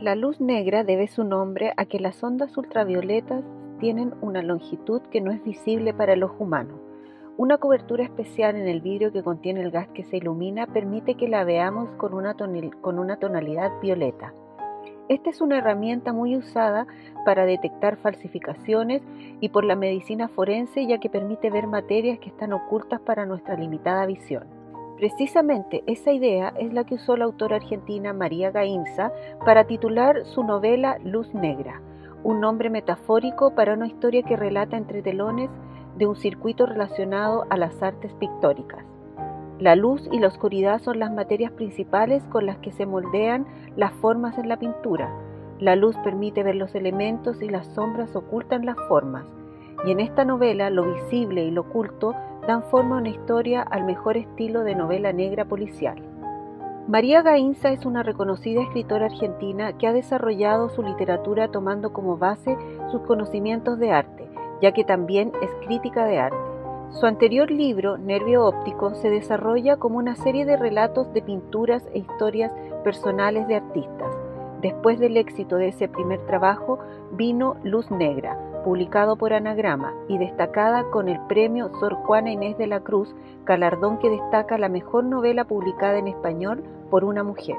La luz negra debe su nombre a que las ondas ultravioletas tienen una longitud que no es visible para el ojo humano. Una cobertura especial en el vidrio que contiene el gas que se ilumina permite que la veamos con una, con una tonalidad violeta. Esta es una herramienta muy usada para detectar falsificaciones y por la medicina forense ya que permite ver materias que están ocultas para nuestra limitada visión. Precisamente esa idea es la que usó la autora argentina María Gainza para titular su novela Luz Negra, un nombre metafórico para una historia que relata entre telones de un circuito relacionado a las artes pictóricas. La luz y la oscuridad son las materias principales con las que se moldean las formas en la pintura. La luz permite ver los elementos y las sombras ocultan las formas. Y en esta novela lo visible y lo oculto dan forma a una historia al mejor estilo de novela negra policial. María Gainza es una reconocida escritora argentina que ha desarrollado su literatura tomando como base sus conocimientos de arte, ya que también es crítica de arte. Su anterior libro, Nervio Óptico, se desarrolla como una serie de relatos de pinturas e historias personales de artistas. Después del éxito de ese primer trabajo, vino Luz Negra, publicado por Anagrama y destacada con el premio Sor Juana Inés de la Cruz, galardón que destaca la mejor novela publicada en español por una mujer.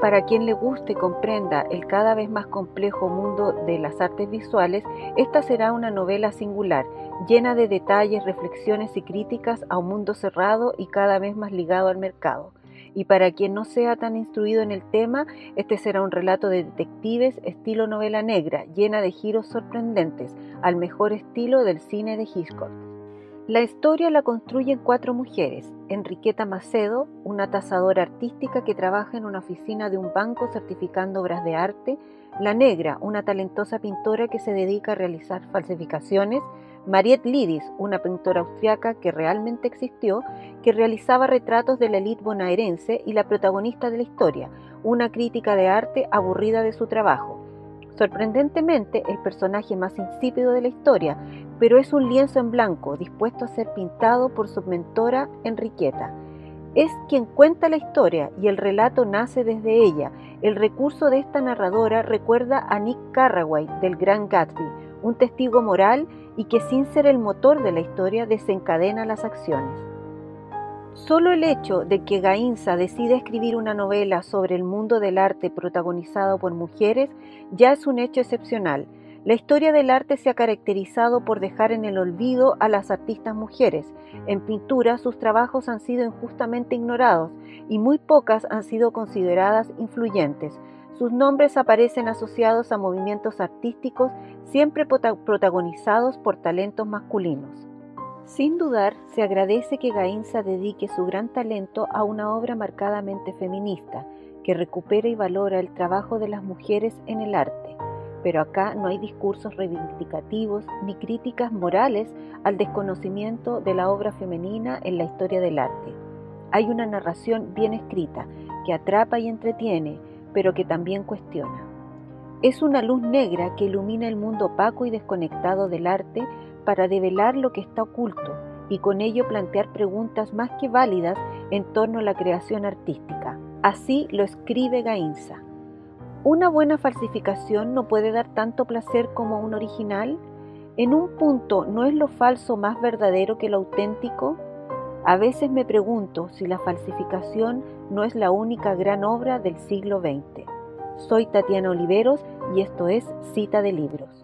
Para quien le guste y comprenda el cada vez más complejo mundo de las artes visuales, esta será una novela singular, llena de detalles, reflexiones y críticas a un mundo cerrado y cada vez más ligado al mercado y para quien no sea tan instruido en el tema, este será un relato de detectives estilo novela negra, llena de giros sorprendentes, al mejor estilo del cine de Hitchcock. La historia la construyen cuatro mujeres. Enriqueta Macedo, una tasadora artística que trabaja en una oficina de un banco certificando obras de arte. La Negra, una talentosa pintora que se dedica a realizar falsificaciones. Mariette Lidis, una pintora austriaca que realmente existió, que realizaba retratos de la élite bonaerense y la protagonista de la historia, una crítica de arte aburrida de su trabajo. Sorprendentemente, el personaje más insípido de la historia, pero es un lienzo en blanco dispuesto a ser pintado por su mentora Enriqueta. Es quien cuenta la historia y el relato nace desde ella. El recurso de esta narradora recuerda a Nick Carraway del Gran Gatsby, un testigo moral y que sin ser el motor de la historia desencadena las acciones. Solo el hecho de que Gainza decida escribir una novela sobre el mundo del arte protagonizado por mujeres ya es un hecho excepcional. La historia del arte se ha caracterizado por dejar en el olvido a las artistas mujeres. En pintura sus trabajos han sido injustamente ignorados y muy pocas han sido consideradas influyentes. Sus nombres aparecen asociados a movimientos artísticos siempre protagonizados por talentos masculinos. Sin dudar, se agradece que Gainza dedique su gran talento a una obra marcadamente feminista, que recupera y valora el trabajo de las mujeres en el arte. Pero acá no hay discursos reivindicativos ni críticas morales al desconocimiento de la obra femenina en la historia del arte. Hay una narración bien escrita que atrapa y entretiene, pero que también cuestiona. Es una luz negra que ilumina el mundo opaco y desconectado del arte para develar lo que está oculto y con ello plantear preguntas más que válidas en torno a la creación artística. Así lo escribe Gainza. ¿Una buena falsificación no puede dar tanto placer como un original? ¿En un punto no es lo falso más verdadero que lo auténtico? A veces me pregunto si la falsificación no es la única gran obra del siglo XX. Soy Tatiana Oliveros y esto es Cita de Libros.